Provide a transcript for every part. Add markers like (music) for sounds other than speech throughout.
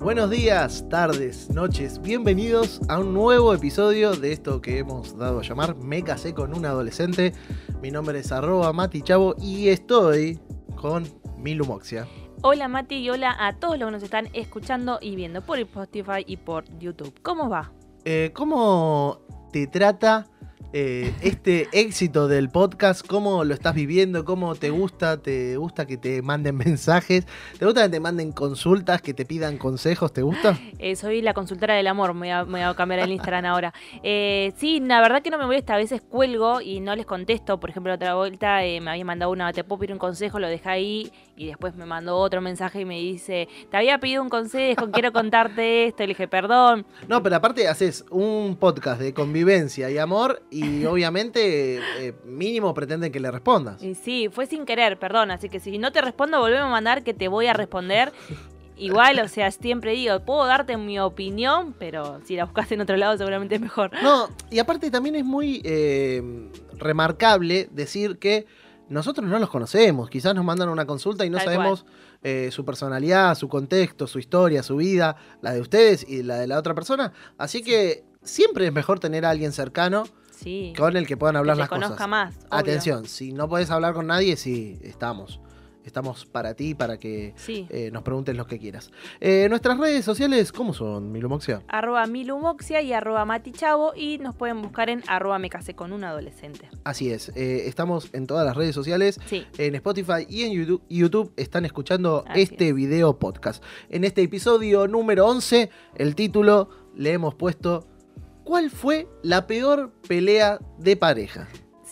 Buenos días, tardes, noches, bienvenidos a un nuevo episodio de esto que hemos dado a llamar Me casé con un adolescente. Mi nombre es arroba Mati Chavo y estoy con Milu Moxia. Hola Mati y hola a todos los que nos están escuchando y viendo por Spotify y por YouTube. ¿Cómo va? Eh, ¿Cómo te trata eh, este éxito del podcast? ¿Cómo lo estás viviendo? ¿Cómo te gusta? ¿Te gusta que te manden (laughs) mensajes? ¿Te gusta que te manden consultas, que te pidan consejos? ¿Te gusta? Eh, soy la consultora del amor, me voy a, me voy a cambiar el Instagram ahora. Eh, sí, la verdad que no me molesta, a veces cuelgo y no les contesto. Por ejemplo, otra vuelta eh, me había mandado una, te puedo pedir un consejo, lo dejé ahí y después me mandó otro mensaje y me dice, te había pedido un consejo, quiero (laughs) contarte esto. Y le dije, perdón. No, pero aparte haces un podcast de convivencia y amor y (laughs) obviamente eh, mínimo pretenden que le respondas. Y sí, fue sin querer, perdón. Así que si no te respondo, volveme a mandar que te voy a responder. (laughs) Igual, o sea, siempre digo, puedo darte mi opinión, pero si la buscas en otro lado seguramente es mejor. No, y aparte también es muy eh, remarcable decir que nosotros no los conocemos. Quizás nos mandan una consulta y no Tal sabemos eh, su personalidad, su contexto, su historia, su vida, la de ustedes y la de la otra persona. Así que siempre es mejor tener a alguien cercano Sí. con el que puedan hablar que las conozca cosas. más. obvio. Atención, si no podés hablar con nadie, sí, estamos. Estamos para ti, para que Sí. eh, nos preguntes lo que quieras. Eh, nuestras redes sociales, ¿cómo son, Milumoxia? arroba milumoxia y arroba matichavo y nos pueden buscar en arroba me casé con un adolescente. Así es, eh, estamos en todas las redes sociales, Sí, en Spotify y en YouTube, YouTube están escuchando Así este es. video podcast. En este episodio número 11, el título le hemos puesto ¿Cuál fue la peor pelea de pareja?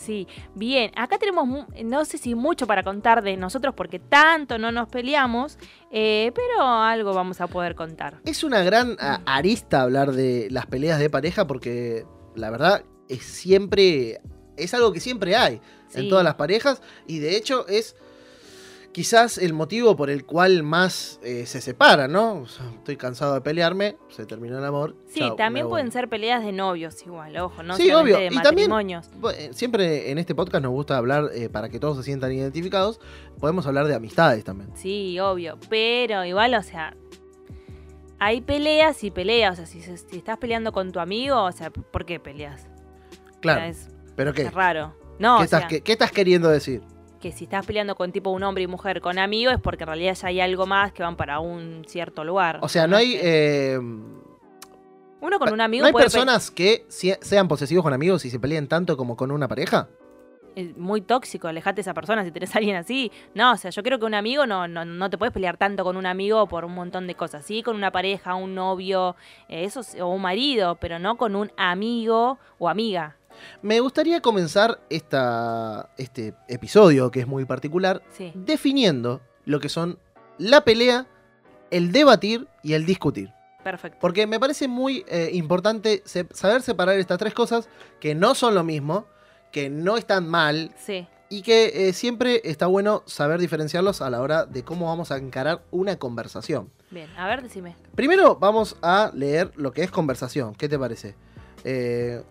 Sí. Bien, acá tenemos, no sé si mucho para contar de nosotros porque tanto no nos peleamos, eh, pero algo vamos a poder contar. Es una gran Mm. a- arista hablar de las peleas de pareja porque la verdad es siempre, es algo que siempre hay en todas las parejas y de hecho es quizás el motivo por el cual más eh, se separan, ¿no? O sea, estoy cansado de pelearme, se terminó el amor. Sí, también pueden ser peleas de novios igual, ojo, no Sí, solamente obvio, de y también- matrimonios. Eh, Siempre en este podcast nos gusta hablar eh, para que todos se sientan identificados. Podemos hablar de amistades también. Sí, obvio, pero igual, o sea, hay peleas y peleas, o sea, si, si estás peleando con tu amigo, o sea, ¿por qué peleas? O Claro. sea, es, ¿Pero qué? es raro. No, ¿Qué, o estás, sea, qué- qué estás queriendo decir? Que si estás peleando con tipo un hombre y mujer con amigos es porque en realidad ya hay algo más que van para un cierto lugar. O sea, no hay... eh, Uno con un amigo ¿No hay puede personas que sean posesivos con amigos y se peleen tanto como con una pareja? es muy tóxico, alejate de esa persona si tenés a alguien así. No, o sea, yo creo que un amigo no, no, no te puedes pelear tanto con un amigo por un montón de cosas. Sí, con una pareja, un novio, eh, eso, o un marido, pero no con un amigo o amiga. Me gustaría comenzar esta, este episodio, que es muy particular, Sí. definiendo lo que son la pelea, el debatir y el discutir. Perfecto. Porque me parece muy eh, importante se- saber separar estas tres cosas que no son lo mismo, que no están mal Sí. y que eh, siempre está bueno saber diferenciarlos a la hora de cómo vamos a encarar una conversación. Bien, a ver, decime. Primero vamos a leer lo que es conversación. ¿Qué te parece? Eh,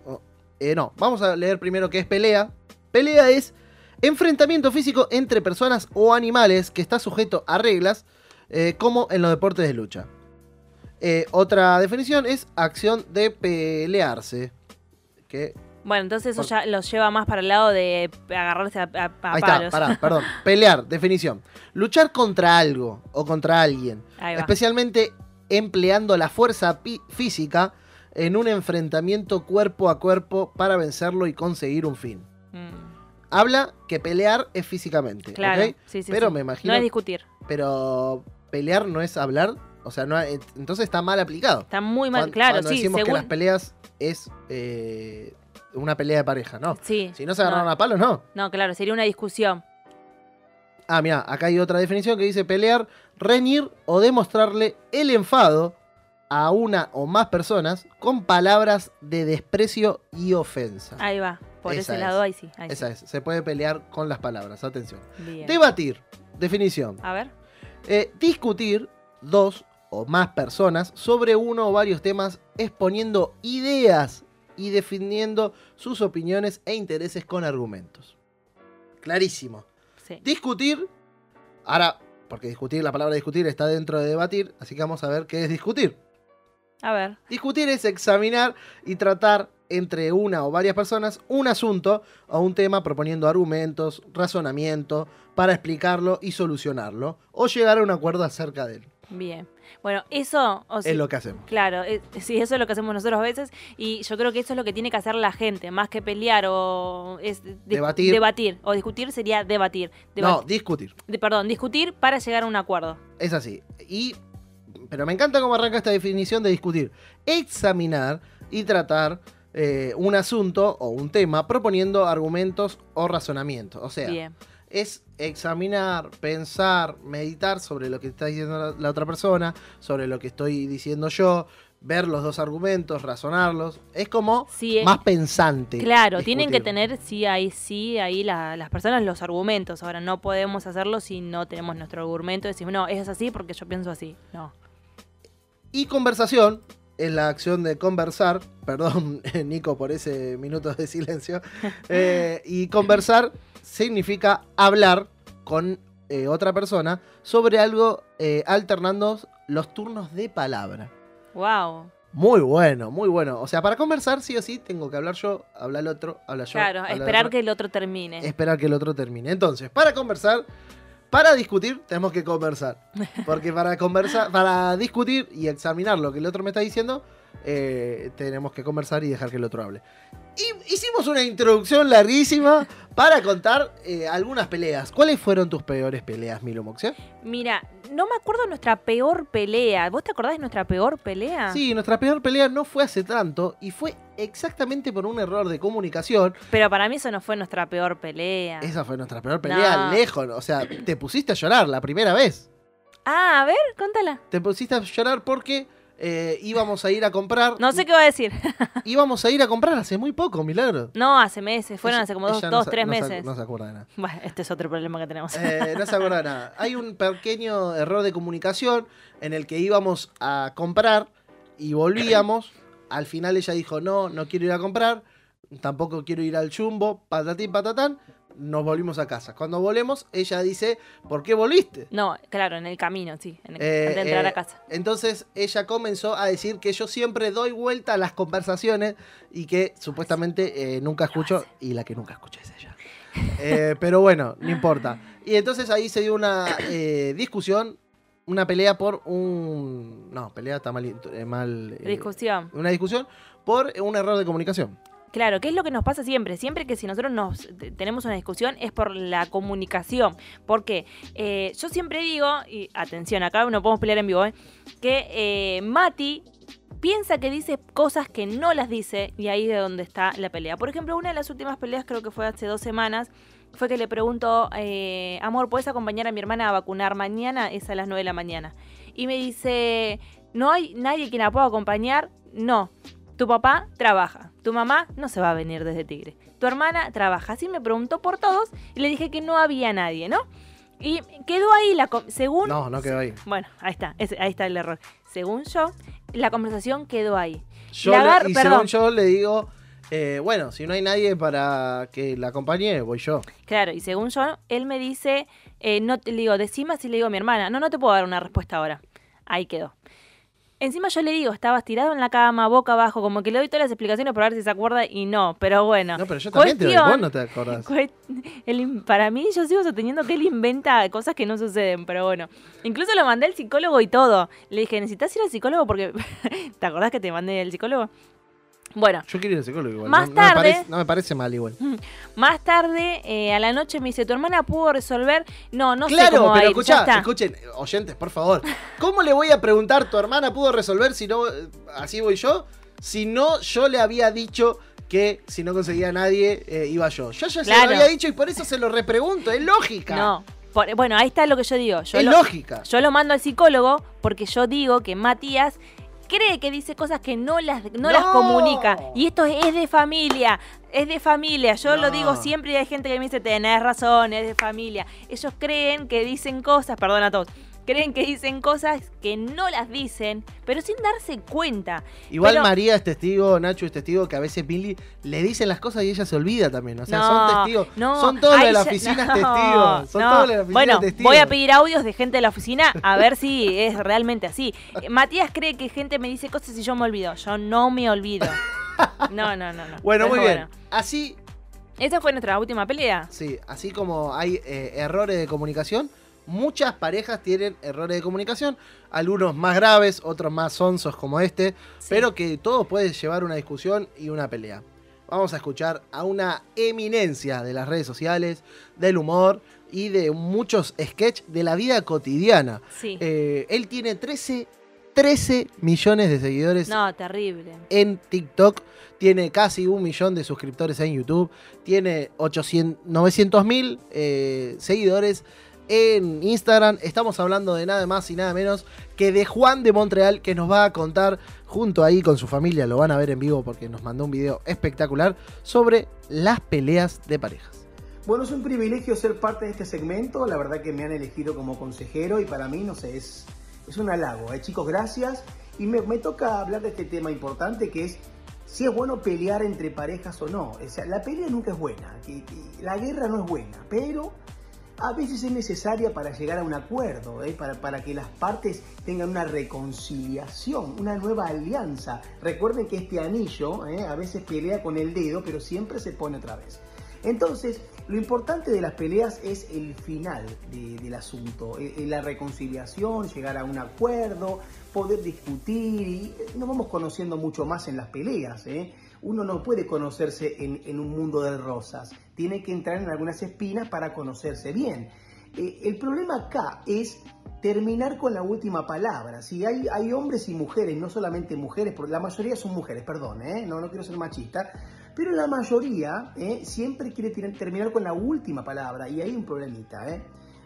eh, no, vamos a leer primero qué es pelea. Pelea es enfrentamiento físico entre personas o animales que está sujeto a reglas, eh, como en los deportes de lucha. Eh, otra definición es acción de pelearse. Que, Bueno, entonces eso ya los lleva más para el lado de agarrarse a, a- a ahí palos. está, pará, perdón. (laughs) Pelear, definición. Luchar contra algo o contra alguien. Especialmente empleando la fuerza física en un enfrentamiento cuerpo a cuerpo para vencerlo y conseguir un fin. Mm, Habla que pelear es físicamente, claro, ¿ok? sí, sí, Pero sí. me imagino, No es discutir. pero pelear no es hablar, o sea, no, entonces está mal aplicado. Está muy mal, Cuan- claro, cuando sí, decimos que las peleas es eh, una pelea de pareja, ¿no? Sí. Si no se agarraron a palos, no. No, claro, sería una discusión. Ah, mira, acá hay otra definición que dice pelear, reñir o demostrarle el enfado a una o más personas con palabras de desprecio y ofensa. Ahí va. Por Esa ese es. lado ahí sí. ahí Esa es, se puede pelear con las palabras, atención. Bien. Debatir, definición. A ver. Eh, discutir dos o más personas sobre uno o varios temas exponiendo ideas y definiendo sus opiniones e intereses con argumentos. Clarísimo. Sí. Discutir, ahora porque discutir, la palabra discutir está dentro de debatir, así que vamos a ver qué es discutir. A ver. Discutir es examinar y tratar entre una o varias personas un asunto o un tema proponiendo argumentos, razonamiento para explicarlo y solucionarlo o llegar a un acuerdo acerca de él. Bien. Bueno, eso... o Es lo que hacemos. Claro, eh, sí, eso es lo que hacemos nosotros a veces y yo creo que eso es lo que tiene que hacer la gente, más que pelear o es Debatir. debatir o discutir sería debatir. No, Debat- discutir. de- perdón, discutir para llegar a un acuerdo. Es así. Y, pero me encanta cómo arranca esta definición de discutir. Examinar y tratar eh, un asunto o un tema proponiendo argumentos o razonamientos. O sea, Bien. es examinar, pensar, meditar sobre lo que está diciendo la, la otra persona, sobre lo que estoy diciendo yo, ver los dos argumentos, razonarlos. Es como Sí, eh, más pensante. Claro, tienen que tener sí ahí sí ahí la- las personas los argumentos. Ahora no podemos hacerlo si no tenemos nuestro argumento. Decimos, no, es así porque yo pienso así. No. Y conversación es la acción de conversar. Perdón, (laughs) Nico, por ese minuto de silencio. (laughs) Eh, y conversar significa hablar con eh, otra persona sobre algo eh, alternando los turnos de palabra. Wow. Muy bueno, muy bueno. O sea, para conversar sí o sí tengo que hablar yo, habla el otro, habla yo. Claro, habla esperar que el otro termine. esperar que el otro termine. Entonces, para conversar, para discutir, tenemos que conversar. Porque para conversar, para discutir y examinar lo que el otro me está diciendo, eh, tenemos que conversar y dejar que el otro hable. Hicimos una introducción larguísima para contar eh, algunas peleas. ¿Cuáles fueron tus peores peleas, Milo Moxia? Mira, no me acuerdo nuestra peor pelea. ¿Vos te acordás de nuestra peor pelea? Sí, nuestra peor pelea no fue hace tanto y fue exactamente por un error de comunicación. Pero para mí eso no fue nuestra peor pelea. Esa fue nuestra peor pelea No. lejos. O sea, te pusiste a llorar la primera vez. Ah, a ver, contala. te pusiste a llorar porque eh, íbamos a ir a comprar. No sé qué va a decir. (laughs) Íbamos a ir a comprar hace muy poco, milagro. No, hace meses. Fueron Ella- hace como dos, no tres no meses. no se acuerda de nada. Bueno, este es otro problema que tenemos. Eh, no se acuerda de nada. (laughs) Hay un pequeño error de comunicación en el que íbamos a comprar y volvíamos. Al final ella dijo, no, no quiero ir a comprar, tampoco quiero ir al chumbo, patatín, patatán. Nos volvimos a casa. Cuando volvemos, ella dice, ¿por qué volviste? No, claro, en el camino, sí. En el- Eh, antes de entrar eh, a casa. Entonces ella comenzó a decir que yo siempre doy vuelta a las conversaciones y que supuestamente eh, nunca escucho y la que nunca escucha es ella. Eh, pero bueno, no importa. Y entonces ahí se dio una eh, discusión, una pelea por un... No, pelea está mal... eh, mal eh, Discusión. una discusión por un error de comunicación. Claro, ¿qué es lo que nos pasa siempre? Siempre que si nosotros nos te- tenemos una discusión es por la comunicación. Porque eh, yo siempre digo, y atención, acá no podemos pelear en vivo, ¿eh? que eh, Mati piensa que dice cosas que no las dice y ahí es de donde está la pelea. Por ejemplo, una de las últimas peleas, creo que fue hace dos semanas, fue que le pregunto, eh, amor, ¿puedes acompañar a mi hermana a vacunar mañana? Es a las 9 de la mañana. Y me dice, ¿no hay nadie quien la pueda acompañar? No. Tu papá trabaja. Tu mamá no se va a venir desde Tigre. Tu hermana trabaja. Así me preguntó por todos y le dije que no había nadie, ¿no? Y quedó ahí la... Según... No, no quedó ahí. Bueno, ahí está. ahí está el error. Según yo, la conversación quedó ahí. Yo Le y perdón. según yo le digo, eh, bueno, si no hay nadie para que la acompañe, voy yo. Claro, y según yo, él me dice, eh, no te le digo, decime si le digo a mi hermana. No, no te puedo dar una respuesta ahora. Ahí quedó. Encima yo le digo, estabas tirado en la cama, boca abajo, como que le doy todas las explicaciones para ver si se acuerda y no, pero bueno. No, pero yo también te doy, vos no te acordás. (laughs) Para mí, yo sigo sosteniendo que él inventa cosas que no suceden, pero bueno. Incluso lo mandé al psicólogo y todo. Le dije, ¿necesitas ir al psicólogo? Porque. (laughs) ¿Te acordás que te mandé al psicólogo? Bueno, Yo quiero ir al psicólogo igual. Más no, no me tarde- parece, no me parece mal igual. (laughs) más tarde, eh, a la noche, me dice, ¿tu hermana pudo resolver? No, no sé claro, cómo va a pero escuchá, escuchen, oyentes, por favor. ¿Cómo le voy a preguntar tu hermana pudo resolver si no, eh, así voy yo? Si no, yo le había dicho que si no conseguía a nadie, eh, iba yo. Yo ya se Claro. lo había dicho y por eso se lo repregunto. Es lógica. No. Por- bueno, ahí está lo que yo digo. Yo es lo, lógica. Yo lo mando al psicólogo porque yo digo que Matías cree que dice cosas que no las, no No. las comunica. Y esto es de familia, es de familia. Yo lo digo siempre y hay gente que me dice, tenés razón, es de familia. Ellos creen que dicen cosas, perdón a todos, creen que dicen cosas que no las dicen, pero sin darse cuenta. Igual Pero- María es testigo, Nacho es testigo, que a veces Billy le dicen las cosas y ella se olvida también. O sea, No, son testigos. no, son todos de la oficina no, testigos. Son todos de la oficina Bueno, testigos. voy a pedir audios de gente de la oficina a ver si (laughs) es realmente así. Eh, Matías cree que gente me dice cosas y yo me olvido. Yo no me olvido. No, no, no, no. (laughs) Bueno, muy bien. Así, Esa fue nuestra última pelea. sí, así como hay eh, errores de comunicación, muchas parejas tienen errores de comunicación. Algunos más graves, otros más sonsos como este. Sí. pero que todo puede llevar una discusión y una pelea. Vamos a escuchar a una eminencia de las redes sociales, del humor y de muchos sketches de la vida cotidiana. Sí. Eh, él tiene 13, 13 millones de seguidores No, terrible. en TikTok, tiene casi un millón de suscriptores en YouTube, tiene 800, 900 mil eh, seguidores en Instagram. Estamos hablando de nada más y nada menos que de Juan de Montreal, que nos va a contar junto ahí con su familia, lo van a ver en vivo porque nos mandó un video espectacular sobre las peleas de parejas. Bueno, es un privilegio ser parte de este segmento. La verdad que me han elegido como consejero y para mí, no sé, es, es un halago. ¿eh? Chicos, gracias. Y me, me toca hablar de este tema importante que es si es bueno pelear entre parejas o no. O sea, la pelea nunca es buena. la guerra no es buena, pero a veces es necesaria para llegar a un acuerdo, ¿eh? para, para que las partes tengan una reconciliación, una nueva alianza. Recuerden que este anillo ¿eh? a veces pelea con el dedo, pero siempre se pone otra vez. Entonces, lo importante de las peleas es el final de- del asunto, eh, la reconciliación, llegar a un acuerdo, poder discutir y nos vamos conociendo mucho más en las peleas. Uno no puede conocerse en, un mundo de rosas, tiene que entrar en algunas espinas para conocerse bien. Eh, el problema acá es terminar con la última palabra. Si hay, hombres y mujeres, no solamente mujeres, porque la mayoría son mujeres, perdón, ¿eh? no, no quiero ser machista, pero la mayoría ¿eh? siempre quiere terminar con la última palabra y hay un problemita.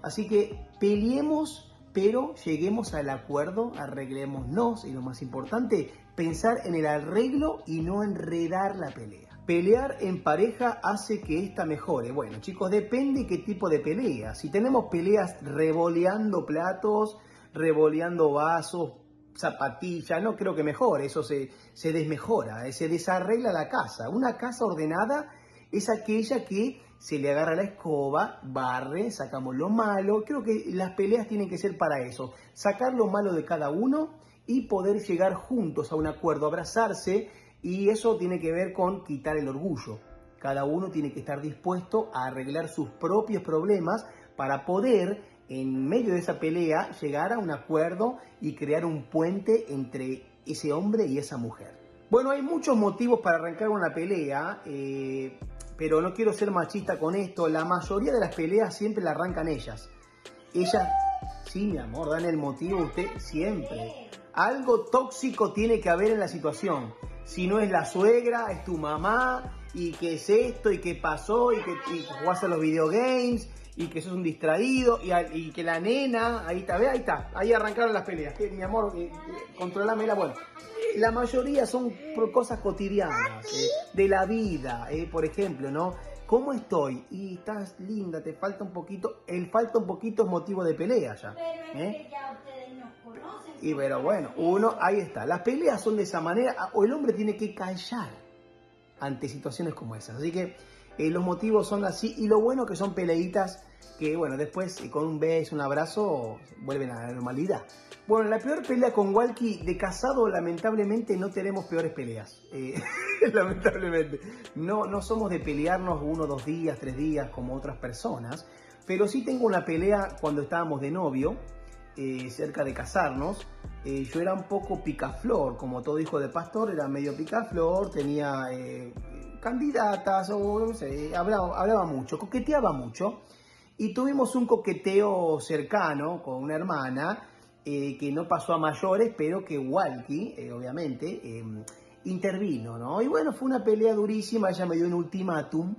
Así que peleemos, pero lleguemos al acuerdo, arreglémonos y lo más importante, pensar en el arreglo y no enredar la pelea. Pelear en pareja hace que esta mejore. Bueno, chicos, depende qué tipo de pelea. Si tenemos peleas revoleando platos, revoleando vasos, zapatillas, no creo que mejore, eso se, se desmejora, eh, se desarregla la casa. Una casa ordenada es aquella que se le agarra la escoba, barre, sacamos lo malo. Creo que las peleas tienen que ser para eso, sacar lo malo de cada uno y poder llegar juntos a un acuerdo, abrazarse y eso tiene que ver con quitar el orgullo. Cada uno tiene que estar dispuesto a arreglar sus propios problemas para poder, en medio de esa pelea, llegar a un acuerdo y crear un puente entre ese hombre y esa mujer. Bueno, hay muchos motivos para arrancar una pelea, eh, pero no quiero ser machista con esto. La mayoría de las peleas siempre la arrancan ellas. Ellas, sí, mi amor, dan el motivo usted siempre. Algo tóxico tiene que haber en la situación. Si no es la suegra, es tu mamá, y que es esto, y que pasó, y que, y jugás a los videogames, y que sos un distraído, y, a- y que la nena, ahí está, ve, ahí está, ahí arrancaron las peleas. Que, mi amor, eh, eh, controlámela, bueno. La mayoría son cosas cotidianas, eh, de la vida, eh, por ejemplo, ¿no? ¿Cómo estoy? Y estás linda, te falta un poquito, el falta un poquito es motivo de pelea ya. ¿eh? Y pero bueno, uno, ahí está. Las peleas son de esa manera, o el hombre tiene que callar ante situaciones como esas. Así que eh, los motivos son así, y lo bueno que son peleitas que, bueno, después eh, con un beso, un abrazo, vuelven a la normalidad. Bueno, la peor pelea con Walkie de casado, lamentablemente no tenemos peores peleas. Eh, (laughs) lamentablemente. No, no somos de pelearnos uno, dos días, tres días como otras personas. Pero sí tengo una pelea cuando estábamos de novio, eh, cerca de casarnos. Eh, yo era un poco picaflor, como todo hijo de pastor, era medio picaflor, tenía eh, candidatas, hablaba, mucho, coqueteaba mucho. Y tuvimos un coqueteo cercano con una hermana eh, que no pasó a mayores, pero que Walkie, eh, obviamente, eh, intervino, ¿no? Y bueno, fue una pelea durísima, ella me dio un ultimátum,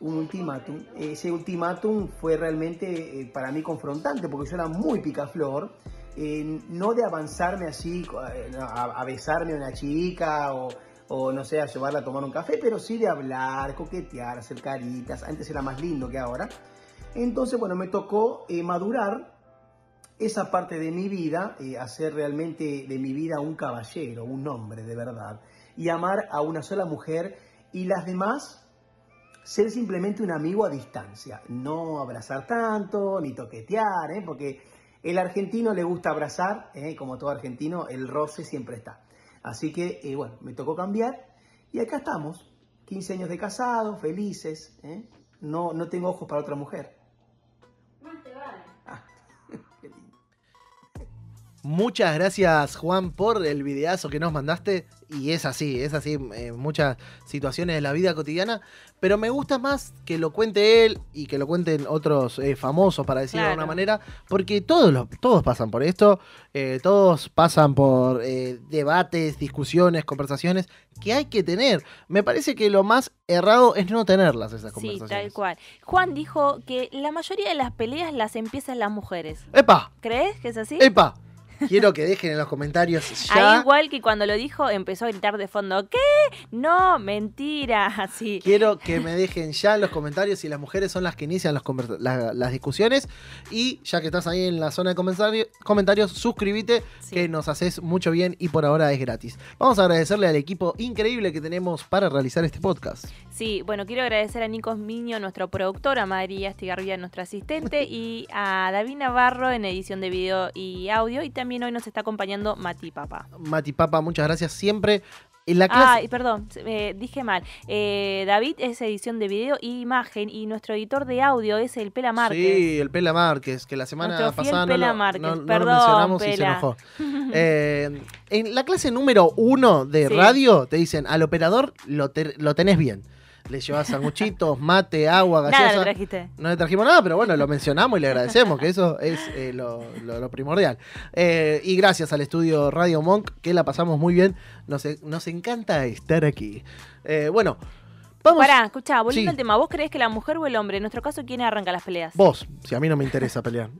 un ultimátum. Ese ultimátum fue realmente eh, para mí confrontante, porque yo era muy picaflor, eh, no de avanzarme así, eh, a, a besarme a una chica o, o, no sé, a llevarla a tomar un café, pero sí de hablar, coquetear, hacer caritas. Antes era más lindo que ahora. Entonces, bueno, me tocó madurar esa parte de mi vida, eh, hacer realmente de mi vida un caballero, un hombre de verdad, y amar a una sola mujer y las demás ser simplemente un amigo a distancia, no abrazar tanto, ni toquetear, ¿eh? porque el argentino le gusta abrazar, ¿eh? como todo argentino, el roce siempre está. Así que, eh, bueno, me tocó cambiar y acá estamos, 15 años de casado, felices, no, no tengo ojos para otra mujer. Muchas gracias, Juan, por el videazo que nos mandaste. Y es así, es así en muchas situaciones de la vida cotidiana. Pero me gusta más que lo cuente él y que lo cuenten otros eh, famosos, para decirlo de Claro. una manera. Porque todos, los- todos pasan por esto. eh, todos pasan por eh, debates, discusiones, conversaciones que hay que tener. Me parece que lo más errado es no tenerlas, esas Sí, conversaciones. tal cual. Juan dijo que la mayoría de las peleas las empiezan las mujeres. ¡Epa! ¿Crees que es así? ¡Epa! Quiero que dejen en los comentarios ya. Ahí igual que cuando lo dijo empezó a gritar de fondo, ¿qué? No, mentira, (laughs) así. Quiero que me dejen ya en los comentarios si las mujeres son las que inician los conversa- la- las discusiones. Y ya que estás ahí en la zona de comentari- comentarios, suscríbete Sí. que nos haces mucho bien y por ahora es gratis. Vamos a agradecerle al equipo increíble que tenemos para realizar este podcast. Sí, bueno, quiero agradecer a Nicos Miño, nuestro productor, a María Estigarribia, nuestra asistente, (laughs) y a David Navarro en edición de video y audio. Y también hoy nos está acompañando Mati Papa. Mati Papa, muchas gracias siempre. La clase. Ah, perdón, eh, dije mal. Eh, David es edición de video y imagen y nuestro editor de audio es el Pela Márquez. Sí, el Pela Márquez, que la semana pasada no, Pela lo, no- Perdón, mencionamos y se Pela. enojó. (laughs) Eh, en la clase número uno de Sí. radio te dicen, al operador lo, te- lo tenés bien. Le llevas sanguchitos, mate, agua, Nada gaseosa. le trajiste. No le trajimos nada, pero bueno, lo mencionamos y le agradecemos, que eso es eh, lo, lo- lo primordial. Eh, y gracias al estudio Radio Monk, que la pasamos muy bien. Nos, nos encanta estar aquí. Eh, bueno, vamos. Pará, escuchá, volviendo Sí. al tema, ¿vos creés que la mujer o el hombre, en nuestro caso, quién arranca las peleas? Vos, si a mí no me interesa pelear.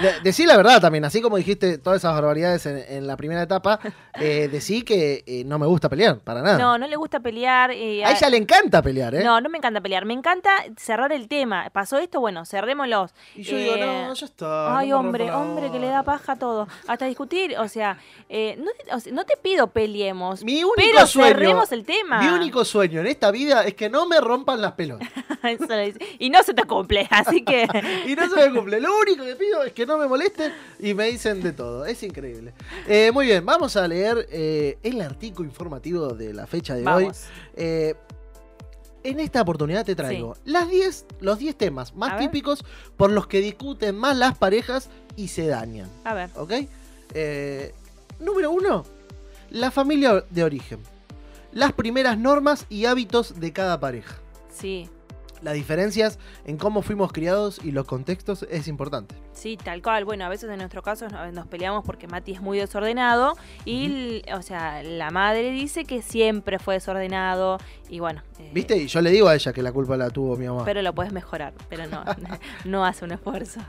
De- decí la verdad también, así como dijiste todas esas barbaridades en, en la primera etapa, (laughs) eh, decí que eh, no me gusta pelear, para nada. No, no le gusta pelear. eh, a ella le encanta pelear, ¿eh? No, no me encanta pelear. Me encanta cerrar el tema. ¿Pasó esto? Bueno, cerrémoslos. y yo digo, Eh, no, ya está. Ay, no hombre, hombre, que le bola". da paja a todo. Hasta discutir, o sea, eh, no, te- o sea, no te pido peleemos, Mi único pero sueño, cerremos el tema. mi único sueño en esta vida es que no me rompan las pelotas. (laughs) Eso lo dice. y no se te cumple, así que... (laughs) Y no se me cumple. Lo único que pido es que no me molesten y me dicen de todo. Es increíble. Eh, muy bien, vamos a leer eh, el artículo informativo de la fecha de hoy. Eh, en esta oportunidad te traigo las 10, los 10 temas más A ver. típicos por los que discuten más las parejas y se dañan. A ver. ¿Ok? Número uno, la familia de origen. Las primeras normas y hábitos de cada pareja. Sí, Las diferencias en cómo fuimos criados y los contextos es importante. sí, tal cual. Bueno, a veces en nuestro caso no- nos peleamos porque Mati es muy desordenado y, o sea, la madre dice que siempre fue desordenado y bueno... eh, ¿Viste? Y yo le digo a ella que la culpa la tuvo mi mamá. Pero lo puedes mejorar, pero no, (laughs) no hace un esfuerzo.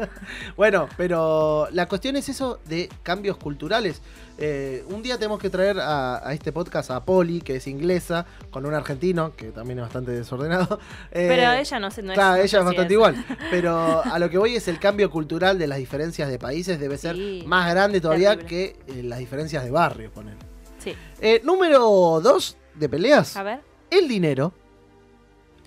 Bueno, pero la cuestión es eso de cambios culturales. Eh, un día tenemos que traer a, a este podcast a Poli, que es inglesa, con un argentino, que también es bastante desordenado. (laughs) Eh, Pero ella no, se- no es... Claro, no ella es bastante igual. (laughs) Pero a lo que voy es el cambio cultural de las diferencias de países debe ser Sí, más grande todavía terrible. que eh, las diferencias de barrio, poner. Sí, Eh, número dos de peleas. a ver. El dinero.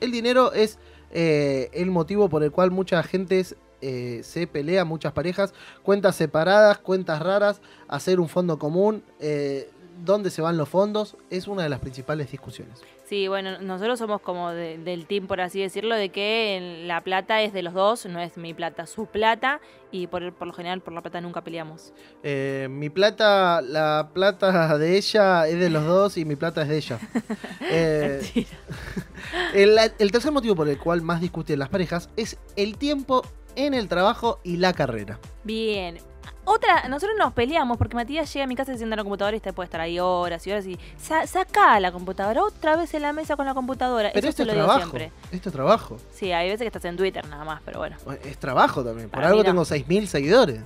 El dinero es el motivo por el cual mucha gente eh, se pelea, muchas parejas, cuentas separadas, cuentas raras, hacer un fondo común, eh, dónde se van los fondos, es una de las principales discusiones. Sí, bueno, nosotros somos como de- del team, por así decirlo, de que en- la plata es de los dos, no es mi plata, su plata, y por, por lo general por la plata nunca peleamos. Eh, mi plata, la plata de ella es de los dos y mi plata es de ella. (laughs) Eh, Mentira. (laughs) el, el tercer motivo por el cual más discuten las parejas es el tiempo en el trabajo y la carrera. Bien. Otra, nosotros nos peleamos porque Matías llega a mi casa y se sienta en la computadora y te puede estar ahí horas y horas y sa- saca la computadora otra vez en la mesa con la computadora. Pero Eso esto es lo digo trabajo. siempre. Esto es trabajo. Sí, hay veces que estás en Twitter nada más, pero bueno. Es trabajo también. Por Para algo no. tengo 6.000 seguidores.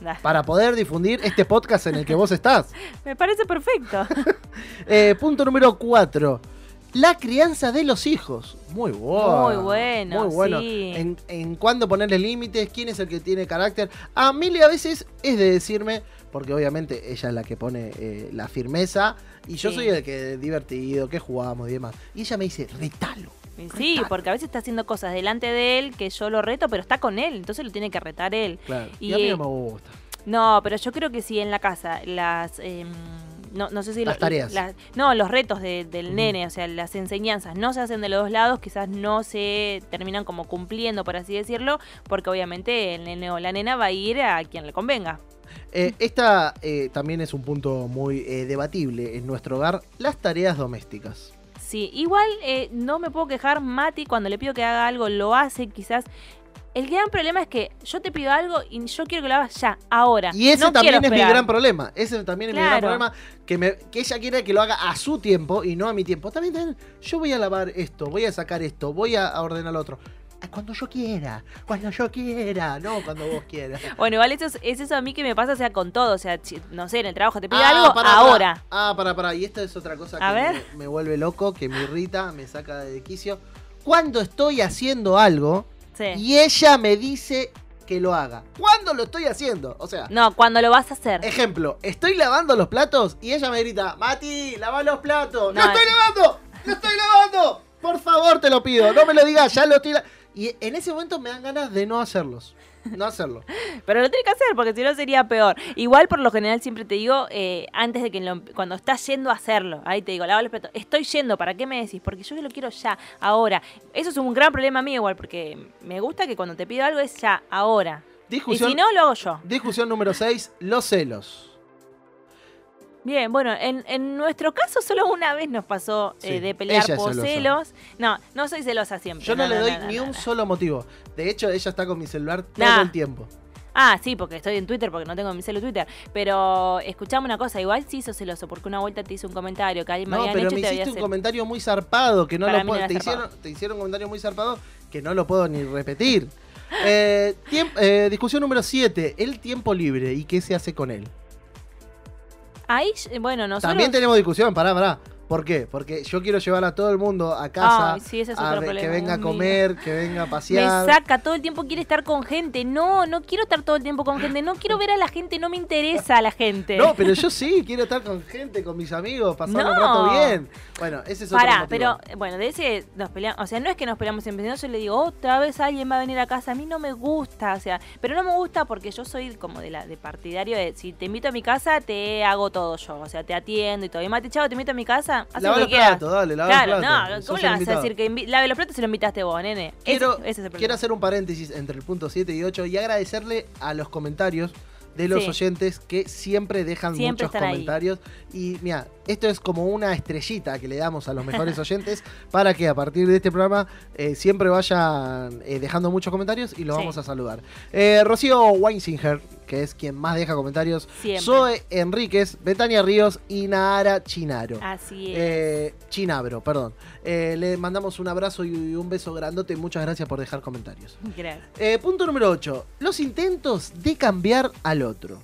Da. Para poder difundir este podcast en el que vos estás. (laughs) Me parece perfecto. (laughs) Eh, punto número 4. La crianza de los hijos. Muy bueno. Muy bueno, Muy bueno. sí. En, en cuándo ponerle límites, quién es el que tiene carácter. A Mili a veces es de decirme, porque obviamente ella es la que pone eh, la firmeza, y yo Sí. soy el que divertido, que jugamos y demás. Y ella me dice, retalo. Sí, porque a veces está haciendo cosas delante de él que yo lo reto, pero está con él, entonces lo tiene que retar él. Claro. Y, Y, a mí no eh, me gusta. No, pero yo creo que sí en la casa las em, no, no sé si Las lo- tareas. no, los retos de- del nene, o sea, las enseñanzas no se hacen de los dos lados, quizás no se terminan como cumpliendo, por así decirlo, porque obviamente el nene o la nena va a ir a quien le convenga. Eh, esta eh, también es un punto muy eh, debatible en nuestro hogar, las tareas domésticas. Sí, igual eh, no me puedo quejar, Mati cuando le pido que haga algo lo hace, quizás. El gran problema es que yo te pido algo y yo quiero que lo hagas ya, ahora. Y ese No también es mi gran problema. Ese también es mi gran problema. Que, me, que ella quiere que lo haga a su tiempo y no a mi tiempo. También, también, yo voy a lavar esto, voy a sacar esto, voy a ordenar lo otro. Ah, Cuando yo quiera, cuando yo quiera, no cuando vos quieras. (laughs) Bueno, igual eso es, es eso a mí que me pasa, o sea, con todo. O sea, no sé, en el trabajo te pido Ah, algo, ahora. Ah, para, para. Y esta es otra cosa A que ver. Me, me vuelve loco, que me irrita, me saca de quicio. Cuando estoy haciendo algo Sí. y ella me dice que lo haga. ¿Cuándo lo estoy haciendo? O sea, No, cuando lo vas a hacer. Ejemplo, estoy lavando los platos y ella me grita, Mati, lava los platos. ¡No, No, estoy eh. lavando! ¡No estoy lavando! Por favor, te lo pido, no me lo digas, ya lo estoy la-". Y en ese momento me dan ganas de no hacerlos. (laughs) No hacerlo. Pero lo tienes que hacer porque si no sería peor. Igual por lo general siempre te digo, eh, antes de que lo, cuando estás yendo a hacerlo, ahí te digo, lava los platos. Estoy yendo, ¿para qué me decís? Porque yo lo quiero ya, ahora. Eso es un gran problema mío igual, porque me gusta que cuando te pido algo es ya, ahora. Y Discusión, si no, lo hago yo. discusión número 6, los celos. Bien, bueno, en, en nuestro caso solo una vez nos pasó eh, de pelear por celos. No, no soy celosa siempre. Yo no, le no, doy no, ni no, un no. solo motivo. De hecho, ella está con mi celular todo el tiempo. Ah, sí, porque estoy en Twitter, porque no tengo mi celu Twitter. Pero escuchame una cosa, igual sí sos celoso, porque una vuelta te hice un comentario que alguien me No, habían pero me había hiciste un comentario muy zarpado que no Para lo puedo. no te, hicieron, te hicieron un comentario muy zarpado que no lo puedo ni repetir. Eh, eh, discusión número 7, el tiempo libre y qué se hace con él. Ahí, eh, bueno, nosotros... También tenemos discusión, pará, pará. ¿Por qué? Porque yo quiero llevar a todo el mundo a casa, Ay, sí, ese es a otro ver- que venga a comer, que venga a Me pasear. saca, todo el tiempo quiere estar con gente. No, no quiero estar todo el tiempo con gente. No quiero ver a la gente, no me interesa a la gente. No, pero yo sí, quiero estar con gente, con mis amigos, pasar un rato bien. Bueno, ese es otro Pará, motivo. pero bueno, de ese nos peleamos, o sea, no es que nos peleamos siempre, sino yo le digo, otra vez alguien va a venir a casa, a mí no me gusta, o sea, pero no me gusta porque yo soy como de la de partidario de si te invito a mi casa, te hago todo yo, o sea, te atiendo y todo. Y Mati, chavo, te invito a mi casa, haz Lava lo los que quieras. platos, dale, lava Claro, los platos. no, ¿cómo le vas a decir que lave los platos si lo invitaste vos, nene? Ese- Quiero, ese, es el quiero hacer un paréntesis entre el punto 7 y 8 y agradecerle a los comentarios de los Sí. oyentes que siempre dejan Siempre muchos ahí. comentarios. Y mira, esto es como una estrellita que le damos a los mejores (laughs) oyentes para que a partir de este programa eh, siempre vayan eh, dejando muchos comentarios y los Sí. vamos a saludar. Eh, Rocío Weinsinger, que es quien más deja comentarios. Siempre. Zoe Enríquez, Betania Ríos y Nahara Chinaro. Así es. Eh, Chinabro, perdón. Eh, le mandamos un abrazo y un beso grandote. Muchas gracias por dejar comentarios. Gracias. Eh, punto número 8. Los intentos de cambiar al otro.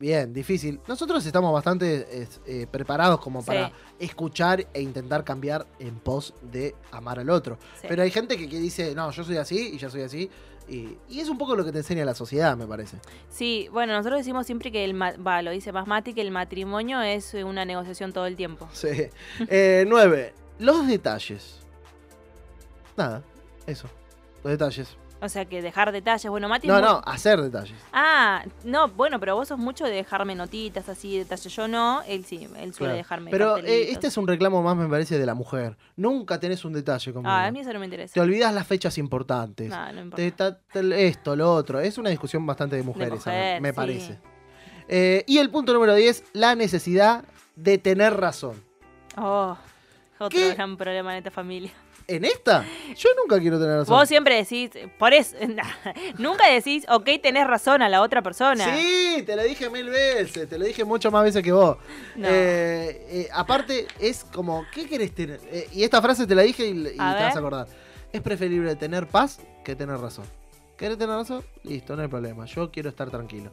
Bien, difícil. Nosotros estamos bastante eh, preparados como Sí. para escuchar e intentar cambiar en pos de amar al otro. Sí. Pero hay gente que, que dice, no, yo soy así y ya soy así. Y, y es un poco lo que te enseña la sociedad, me parece. Sí, bueno, nosotros decimos siempre que el, va, lo dice más Mati, que el matrimonio es una negociación todo el tiempo. Sí. Eh, 9. Los detalles. Nada, eso. Los detalles. O sea, que dejar detalles. Bueno, Mati... No, muy- no, hacer detalles. Ah, no, bueno, pero vos sos mucho de dejarme notitas así, detalles. Yo no, él sí, él suele Claro. dejarme Pero eh, este es un reclamo más, me parece, de la mujer. Nunca tenés un detalle conmigo. Ah, a mí eso no me interesa. Te olvidas las fechas importantes. No, no importa. Te- ta- te- esto, lo otro. Es una discusión bastante de mujeres, mujer, me sí. parece. Eh, y el punto número 10, la necesidad de tener razón. Oh, otro ¿Qué? gran problema en esta familia. ¿En esta? Yo nunca quiero tener razón. Vos siempre decís, por eso, (laughs) nunca decís, ok, tenés razón a la otra persona. Sí, te lo dije mil veces, te lo dije mucho más veces que vos. No. Eh, eh, aparte, es como, ¿qué querés tener? Eh, y esta frase te la dije y, y te vas a acordar. Es preferible tener paz que tener razón. ¿Querés tener razón? Listo, no hay problema. Yo quiero estar tranquilo.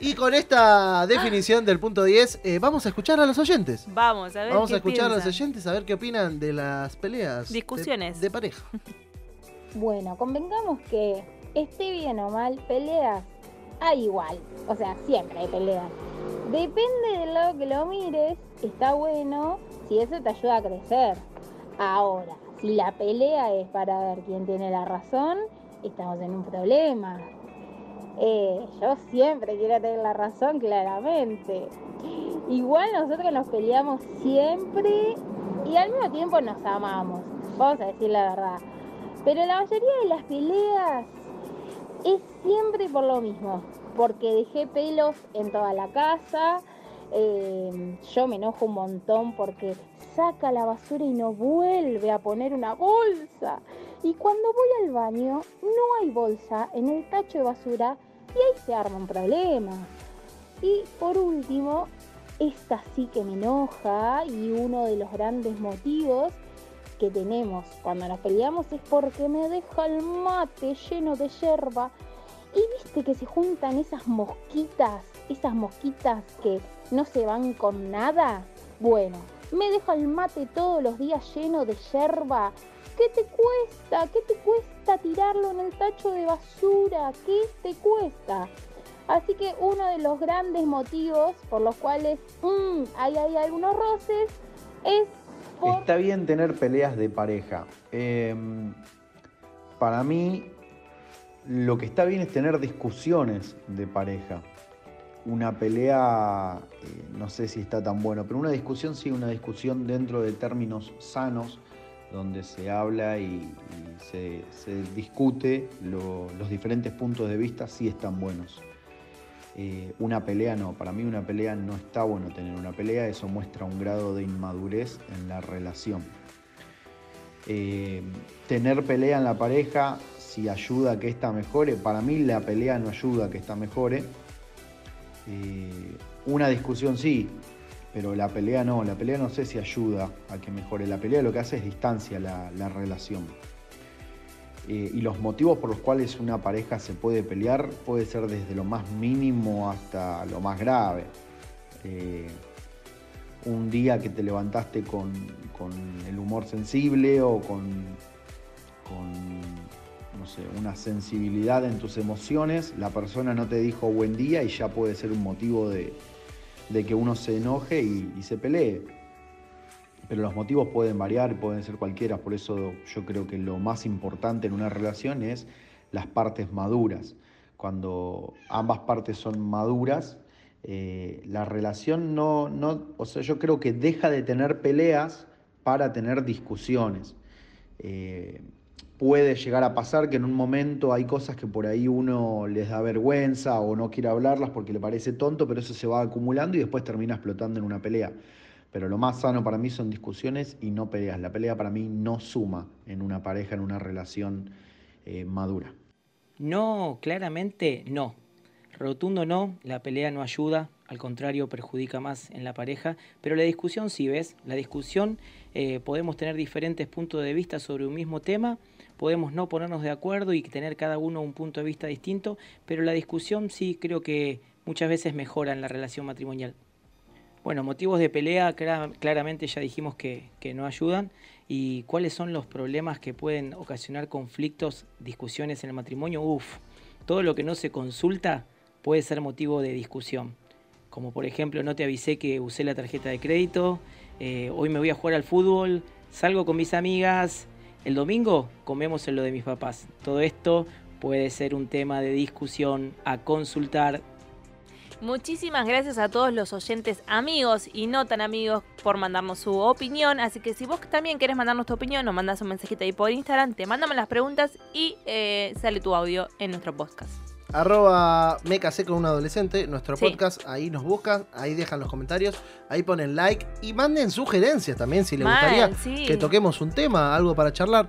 Y con esta definición del punto 10, eh, vamos a escuchar a los oyentes. Vamos a ver. Vamos qué a escuchar a los oyentes a ver qué opinan de las peleas. de- Discusiones. De, pareja. Bueno, convengamos que esté bien o mal, peleas hay igual. O sea, siempre hay peleas. Depende del lado que lo mires, está bueno si eso te ayuda a crecer. Ahora, si la pelea es para ver quién tiene la razón, estamos en un problema. Eh, yo siempre quiero tener la razón, claramente. Igual nosotros nos peleamos siempre y al mismo tiempo nos amamos. Vamos a decir la verdad. Pero la mayoría de las peleas es siempre por lo mismo. Porque dejé pelos en toda la casa. eh, yo me enojo un montón porque saca la basura y no vuelve a poner una bolsa. Y cuando voy al baño no hay bolsa en el tacho de basura y ahí se arma un problema. Y por último, esta sí que me enoja y uno de los grandes motivos que tenemos cuando nos peleamos es porque me deja el mate lleno de yerba. Y viste que se juntan esas mosquitas, esas mosquitas que no se van con nada. Bueno, me deja el mate todos los días lleno de yerba. ¿Qué te cuesta? ¿Qué te cuesta tirarlo en el tacho de basura? ¿Qué te cuesta? Así que uno de los grandes motivos por los cuales mm, hay, algunos roces es Está bien tener peleas de pareja. Em, para mí, lo que está bien es tener discusiones de pareja. Una pelea, eh, no sé si está tan bueno, pero una discusión sí, una discusión dentro de términos sanos, donde se habla y, se, discute lo- los diferentes puntos de vista, sí están buenos. Eh, una pelea no, para mí una pelea no está bueno tener una pelea, eso muestra un grado de inmadurez en la relación. Eh, tener pelea en la pareja, si ayuda a que ésta mejore, para mí la pelea no ayuda a que ésta mejore. Eh, una discusión sí, pero la pelea no, la pelea no sé si ayuda a que mejore, la pelea lo que hace es distancia la, la relación. Eh, y los motivos por los cuales una pareja se puede pelear puede ser desde lo más mínimo hasta lo más grave. Eh, un día que te levantaste con, con el humor sensible o con, no sé, una sensibilidad en tus emociones, la persona no te dijo buen día y ya puede ser un motivo de, de que uno se enoje y, se pelee. Pero los motivos pueden variar, pueden ser cualquiera, por eso yo creo que lo más importante en una relación es las partes maduras. Cuando ambas partes son maduras, eh, la relación no, no, o sea, yo creo que deja de tener peleas para tener discusiones. Eh, puede llegar a pasar que en un momento hay cosas que por ahí uno les da vergüenza o no quiere hablarlas porque le parece tonto, pero eso se va acumulando y después termina explotando en una pelea. Pero lo más sano para mí son discusiones y no peleas. La pelea para mí no suma en una pareja, en una relación eh, madura. No, claramente no. Rotundo no, la pelea no ayuda, al contrario perjudica más en la pareja, pero la discusión sí, ¿ves? La discusión eh, podemos tener diferentes puntos de vista sobre un mismo tema, podemos no ponernos de acuerdo y tener cada uno un punto de vista distinto, pero la discusión sí creo que muchas veces mejora en la relación matrimonial. Bueno, motivos de pelea clara- claramente ya dijimos que, que no ayudan. ¿Y cuáles son los problemas que pueden ocasionar conflictos, discusiones en el matrimonio? Uf, todo lo que no se consulta puede ser motivo de discusión. Como por ejemplo, no te avisé que usé la tarjeta de crédito, eh, hoy me voy a jugar al fútbol, salgo con mis amigas, el domingo comemos en lo de mis papás. Todo esto puede ser un tema de discusión a consultar Muchísimas gracias a todos los oyentes amigos y no tan amigos por mandarnos su opinión. Así que si vos también querés mandarnos tu opinión, nos mandas un mensajito ahí por Instagram, te mandamos las preguntas y eh, sale tu audio en nuestro podcast. Arroba me casé con un adolescente, nuestro Sí. podcast, ahí nos buscan, ahí dejan los comentarios, ahí ponen like y manden sugerencias también si les Mal, gustaría sí. que toquemos un tema, algo para charlar.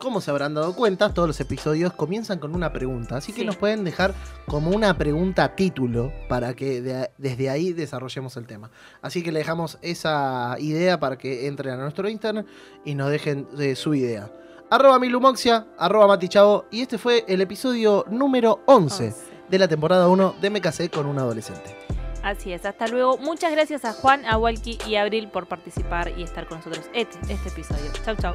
Como se habrán dado cuenta, todos los episodios comienzan con una pregunta, así que Sí. nos pueden dejar como una pregunta título para que de- desde ahí desarrollemos el tema. Así que le dejamos esa idea para que entren a nuestro Instagram y nos dejen eh, su idea. Arroba milumoxia, arroba matichavo. Y este fue el episodio número 11 Once. de la temporada 1 de Me casé con un adolescente. Así es, hasta luego. Muchas gracias a Juan, a Walkie y a Abril por participar y estar con nosotros este, este episodio. Chau, chau.